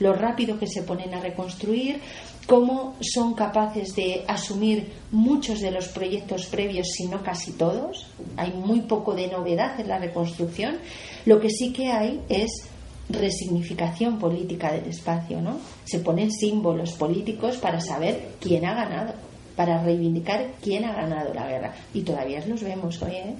Lo rápido que se ponen a reconstruir, cómo son capaces de asumir muchos de los proyectos previos, si no casi todos. Hay muy poco de novedad en la reconstrucción. Lo que sí que hay es resignificación política del espacio, ¿no? Se ponen símbolos políticos para saber quién ha ganado, para reivindicar quién ha ganado la guerra. Y todavía los vemos hoy, ¿eh?